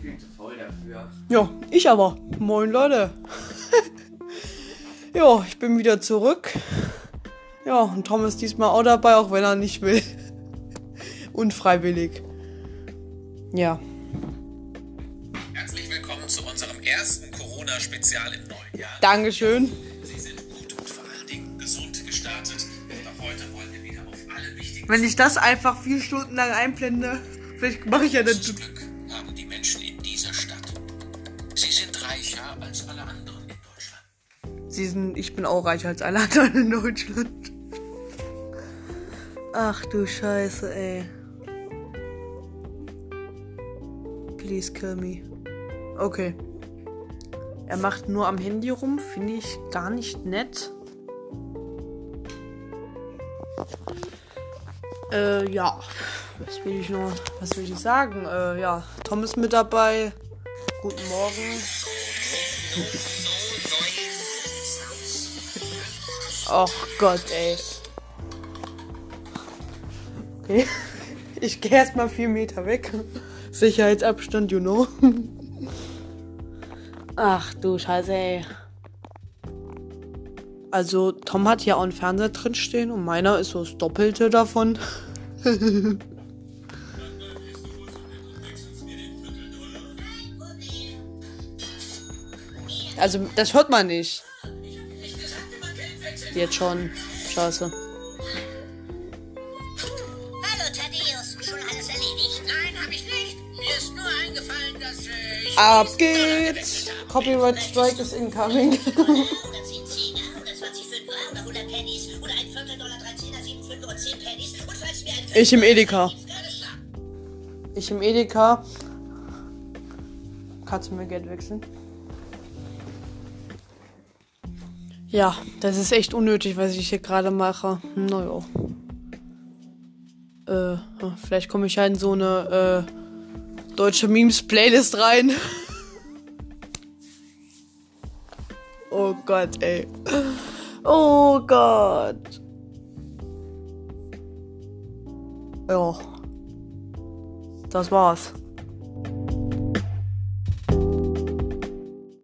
viel zu voll dafür. Ja, ich aber. Moin Leute. ja, ich bin wieder zurück. Ja, und Tom ist diesmal auch dabei, auch wenn er nicht will. Unfreiwillig. Ja. Herzlich willkommen zu unserem ersten Corona-Spezial im neuen Jahr. Dankeschön. Sie sind gut und vor allen Dingen gesund gestartet. Doch heute wollen wir wieder auf alle wichtigen Wenn ich das einfach vier Stunden lang einblende, vielleicht mache ich ja dann. Glück haben die Menschen in dieser Stadt. Sie sind reicher als alle anderen in Deutschland. Sie sind, ich bin auch reicher als alle anderen in Deutschland. Ach du Scheiße, ey. Please kill me. Okay. Er macht nur am Handy rum, finde ich gar nicht nett. Äh, ja. Was will ich noch, was will ich sagen? Äh, ja, Tom ist mit dabei. Guten Morgen. Ach Gott, ey. Okay. Ich gehe erstmal vier Meter weg. Sicherheitsabstand, you know. Ach du Scheiße, ey. Also, Tom hat hier auch einen Fernseher drin stehen und meiner ist so das Doppelte davon. also, das hört man nicht. Jetzt schon. Scheiße. Hallo Thaddeus, schon alles erledigt? Nein, habe ich nicht. Mir ist nur eingefallen, dass ich. Ab geht's! Copyright Strike is incoming. Ich im Edeka. Ich im Edeka. Kannst du mir Geld wechseln? Ja, das ist echt unnötig, was ich hier gerade mache. Naja. Äh, ja, vielleicht komme ich ja in so eine äh, deutsche Memes-Playlist rein. oh Gott, ey. Oh Gott. Ja. Das war's.